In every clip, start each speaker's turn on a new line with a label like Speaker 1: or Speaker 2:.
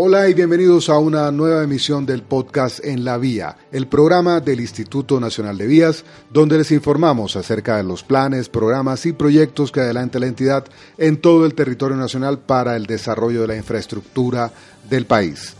Speaker 1: Hola y bienvenidos a una nueva emisión del podcast En la Vía, el programa del Instituto Nacional de Vías, donde les informamos acerca de los planes, programas y proyectos que adelanta la entidad en todo el territorio nacional para el desarrollo de la infraestructura del país.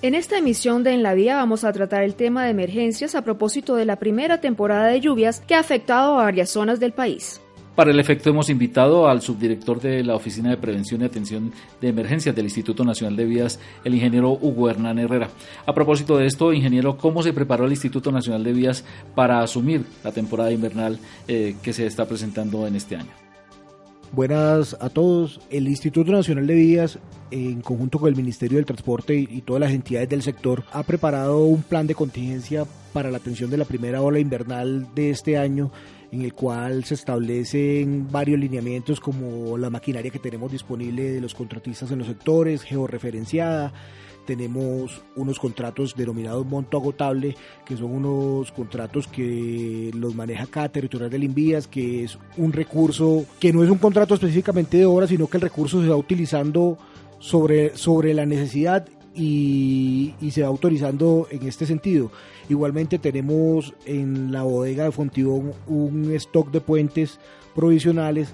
Speaker 2: En esta emisión de En la Vía vamos a tratar el tema de emergencias a propósito de la primera temporada de lluvias que ha afectado a varias zonas del país.
Speaker 3: Para el efecto hemos invitado al subdirector de la Oficina de Prevención y Atención de Emergencias del Instituto Nacional de Vías, el ingeniero Hugo Hernán Herrera. A propósito de esto, ingeniero, ¿cómo se preparó el Instituto Nacional de Vías para asumir la temporada invernal eh, que se está presentando en este año?
Speaker 4: Buenas a todos. El Instituto Nacional de Vías, en conjunto con el Ministerio del Transporte y, todas las entidades del sector, ha preparado un plan de contingencia para la atención de la primera ola invernal de este año en el cual se establecen varios lineamientos como la maquinaria que tenemos disponible de los contratistas en los sectores, georreferenciada, tenemos unos contratos denominados monto agotable, que son unos contratos que los maneja cada territorial del Invías, que es un recurso que no es un contrato específicamente de obra, sino que el recurso se va utilizando sobre, sobre la necesidad y, y, se va autorizando en este sentido. Igualmente tenemos en la bodega de Fontibón un stock de puentes provisionales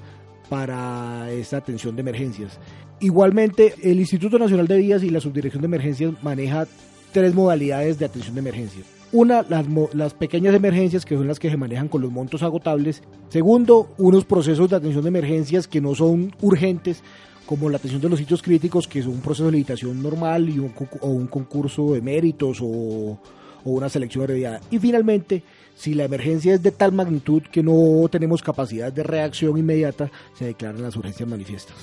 Speaker 4: para esta atención de emergencias. Igualmente, el Instituto Nacional de Vías y la Subdirección de Emergencias maneja tres modalidades de atención de emergencias. Una, las, las, pequeñas emergencias, que son las que se manejan con los montos agotables. Segundo, unos procesos de atención de emergencias que no son urgentes, como la atención de los sitios críticos, que es un proceso de licitación normal y un, o un concurso de méritos o, o una selección abreviada. Y finalmente, si la emergencia es de tal magnitud que no tenemos capacidad de reacción inmediata, se declaran las urgencias manifiestas.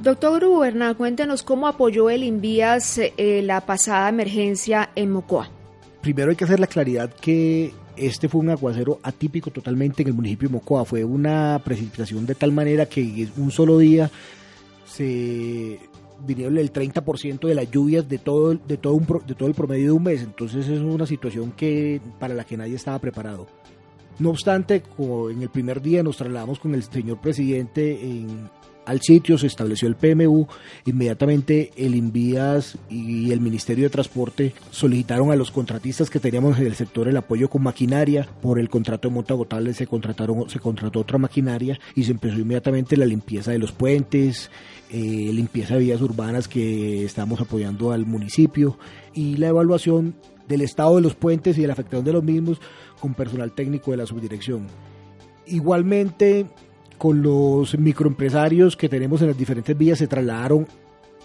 Speaker 2: Doctor Gubernal, cuéntenos cómo apoyó el Invías eh, la pasada emergencia en Mocoa.
Speaker 4: Primero hay que hacer la claridad que este fue un aguacero atípico totalmente en el municipio de Mocoa. Fue una precipitación de tal manera que un solo día se vinieron el 30% de las lluvias de todo, de, todo un, de todo el promedio de un mes. Entonces es una situación que, para la que nadie estaba preparado. No obstante, como en el primer día nos trasladamos con el señor presidente en, al sitio, se estableció el PMU, inmediatamente el Invías y el Ministerio de Transporte solicitaron a los contratistas que teníamos en el sector el apoyo con maquinaria, por el contrato de monta se contrataron, se contrató otra maquinaria y se empezó inmediatamente la limpieza de los puentes, eh, limpieza de vías urbanas que estamos apoyando al municipio y la evaluación del estado de los puentes y de la afectación de los mismos con personal técnico de la subdirección. Igualmente, con los microempresarios que tenemos en las diferentes vías se trasladaron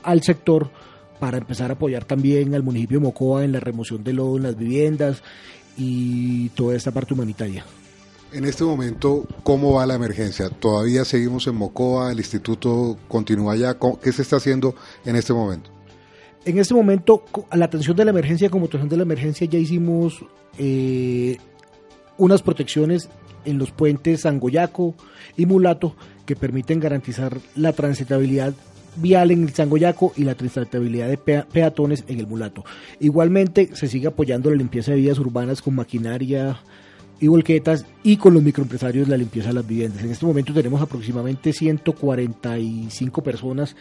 Speaker 4: al sector para empezar a apoyar también al municipio de Mocoa en la remoción de lodo en las viviendas y toda esta parte humanitaria.
Speaker 1: En este momento, ¿cómo va la emergencia? ¿Todavía seguimos en Mocoa? ¿El instituto continúa allá? ¿Qué se está haciendo en este momento?
Speaker 4: En este momento, a la atención de la emergencia, como atención de la emergencia, ya hicimos eh, unas protecciones en los puentes Sangoyaco y Mulato que permiten garantizar la transitabilidad vial en el Sangoyaco y la transitabilidad de peatones en el Mulato. Igualmente se sigue apoyando la limpieza de vías urbanas con maquinaria y volquetas y con los microempresarios la limpieza de las viviendas. En este momento tenemos aproximadamente 145 personas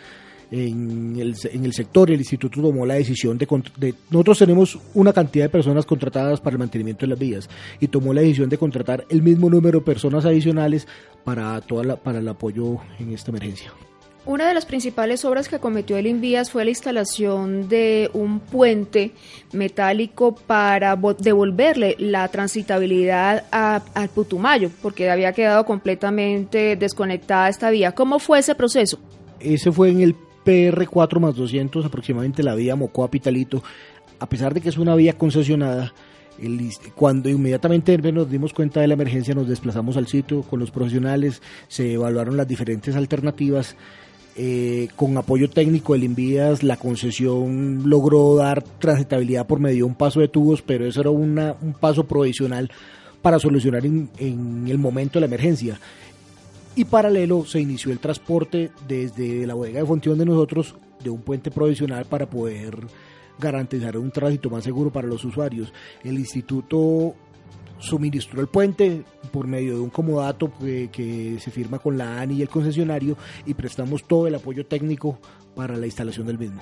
Speaker 4: en el, en el sector, el instituto tomó la decisión de, de, Nosotros tenemos una cantidad de personas contratadas para el mantenimiento de las vías y tomó la decisión de contratar el mismo número de personas adicionales para, toda la, para el apoyo en esta emergencia.
Speaker 2: Una de las principales obras que cometió el Invías fue la instalación de un puente metálico para devolverle la transitabilidad al Putumayo, porque había quedado completamente desconectada esta vía. ¿Cómo fue ese proceso?
Speaker 4: Ese fue en el PR4 más 200, aproximadamente la vía Mocoa Pitalito, a pesar de que es una vía concesionada, cuando inmediatamente nos dimos cuenta de la emergencia, nos desplazamos al sitio con los profesionales, se evaluaron las diferentes alternativas. Eh, con apoyo técnico del Invías, la concesión logró dar transitabilidad por medio de un paso de tubos, pero eso era una, un paso provisional para solucionar en, en el momento de la emergencia y paralelo se inició el transporte desde la bodega de Fontión de nosotros de un puente provisional para poder garantizar un tránsito más seguro para los usuarios. El instituto suministró el puente por medio de un comodato que, se firma con la ANI y el concesionario y prestamos todo el apoyo técnico para la instalación del mismo.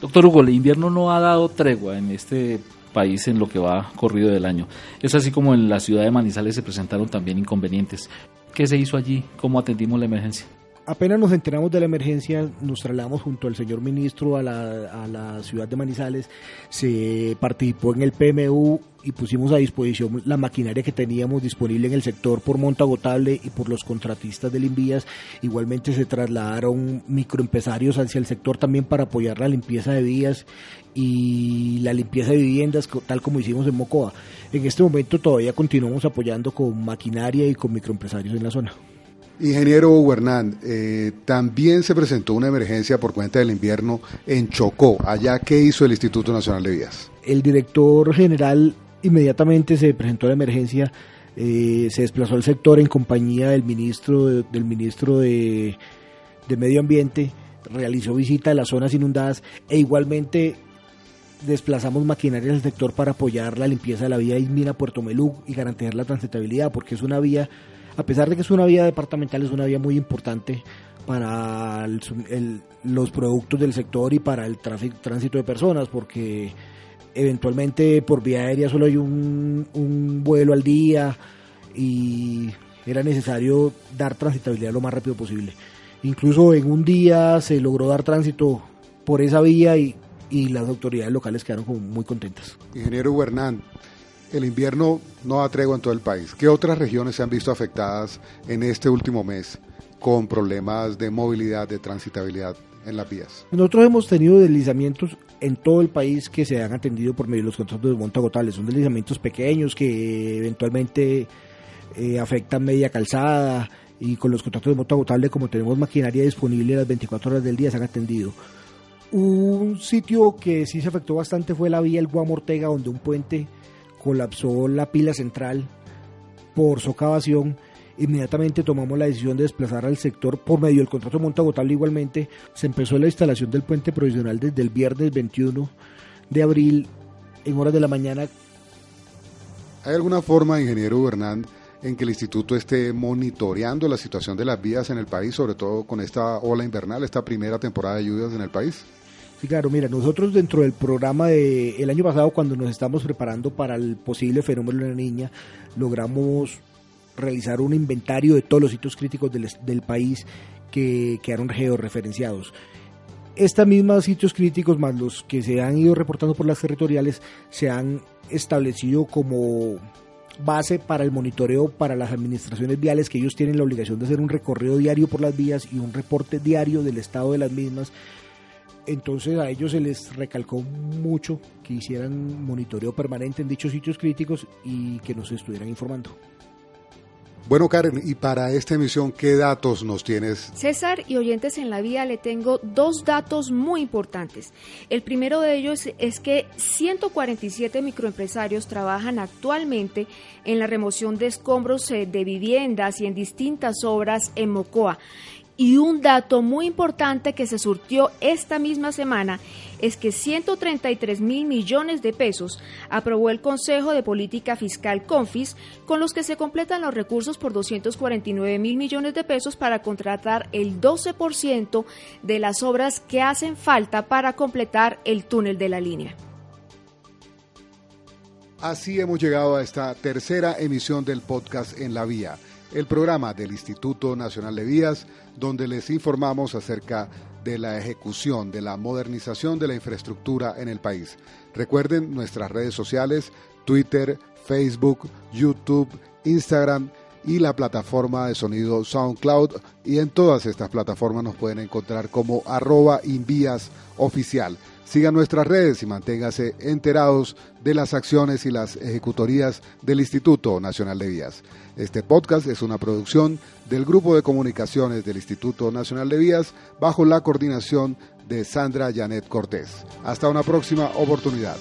Speaker 3: Doctor Hugo, el invierno no ha dado tregua en este país en lo que va corrido del año. Es así como en la ciudad de Manizales se presentaron también inconvenientes. ¿Qué se hizo allí? ¿Cómo atendimos la emergencia?
Speaker 4: Apenas nos enteramos de la emergencia, nos trasladamos junto al señor ministro a la, ciudad de Manizales, se participó en el PMU y pusimos a disposición la maquinaria que teníamos disponible en el sector por monta agotable y por los contratistas del Invías. Igualmente se trasladaron microempresarios hacia el sector también para apoyar la limpieza de vías y la limpieza de viviendas, tal como hicimos en Mocoa. En este momento todavía continuamos apoyando con maquinaria y con microempresarios en la zona.
Speaker 1: Ingeniero Hugo eh, también se presentó una emergencia por cuenta del invierno en Chocó. Allá, ¿qué hizo el Instituto Nacional de Vías?
Speaker 4: El director general inmediatamente se presentó la emergencia, eh, se desplazó al sector en compañía del ministro, del ministro de, de Medio Ambiente, realizó visita a las zonas inundadas e igualmente desplazamos maquinaria al sector para apoyar la limpieza de la vía Ismina-Puerto Melú y garantizar la transitabilidad, porque es una vía a pesar de que es una vía departamental, es una vía muy importante para los productos del sector y para el tránsito de personas, porque eventualmente por vía aérea solo hay un, vuelo al día y era necesario dar transitabilidad lo más rápido posible. Incluso en un día se logró dar tránsito por esa vía y, y las autoridades locales quedaron muy contentas.
Speaker 1: Ingeniero Hernán, el invierno no da tregua en todo el país. ¿Qué otras regiones se han visto afectadas en este último mes con problemas de movilidad, de transitabilidad en las vías?
Speaker 4: Nosotros hemos tenido deslizamientos en todo el país que se han atendido por medio de los contratos de monta agotales. Son deslizamientos pequeños que eventualmente eh, afectan media calzada y con los contratos de monta agotable, como tenemos maquinaria disponible las 24 horas del día, se han atendido. Un sitio que sí se afectó bastante fue la vía El Guam Ortega, donde un puente colapsó la pila central por socavación, inmediatamente tomamos la decisión de desplazar al sector por medio del contrato monta agotable igualmente. Se empezó la instalación del puente provisional desde el viernes 21 de abril en horas de la mañana.
Speaker 1: ¿Hay alguna forma, ingeniero Hernán, en que el instituto esté monitoreando la situación de las vías en el país, sobre todo con esta ola invernal, esta primera temporada de lluvias en el país?
Speaker 4: Claro, mira, nosotros dentro del programa del el año pasado, cuando nos estamos preparando para el posible fenómeno de la niña, logramos realizar un inventario de todos los sitios críticos del, del país que quedaron georreferenciados. Estos mismos sitios críticos, más los que se han ido reportando por las territoriales, se han establecido como base para el monitoreo para las administraciones viales que ellos tienen la obligación de hacer un recorrido diario por las vías y un reporte diario del estado de las mismas entonces a ellos se les recalcó mucho que hicieran monitoreo permanente en dichos sitios críticos y que nos estuvieran informando.
Speaker 1: Bueno, Karen, y para esta emisión, ¿qué datos nos tienes?
Speaker 2: César y oyentes en la vía, le tengo dos datos muy importantes. El primero de ellos es que 147 microempresarios trabajan actualmente en la remoción de escombros eh, de viviendas y en distintas obras en Mocoa. Y un dato muy importante que se surtió esta misma semana es que 133 mil millones de pesos aprobó el Consejo de Política Fiscal CONFIS, con los que se completan los recursos por 249 mil millones de pesos para contratar el 12% de las obras que hacen falta para completar el túnel de la línea.
Speaker 1: Así hemos llegado a esta tercera emisión del podcast En la Vía el programa del Instituto Nacional de Vías, donde les informamos acerca de la ejecución, de la modernización de la infraestructura en el país. Recuerden nuestras redes sociales, Twitter, Facebook, YouTube, Instagram y la plataforma de sonido SoundCloud. Y en todas estas plataformas nos pueden encontrar como arroba invías oficial. Sigan nuestras redes y manténgase enterados de las acciones y las ejecutorías del Instituto Nacional de Vías. Este podcast es una producción del Grupo de Comunicaciones del Instituto Nacional de Vías bajo la coordinación de Sandra Janet Cortés. Hasta una próxima oportunidad.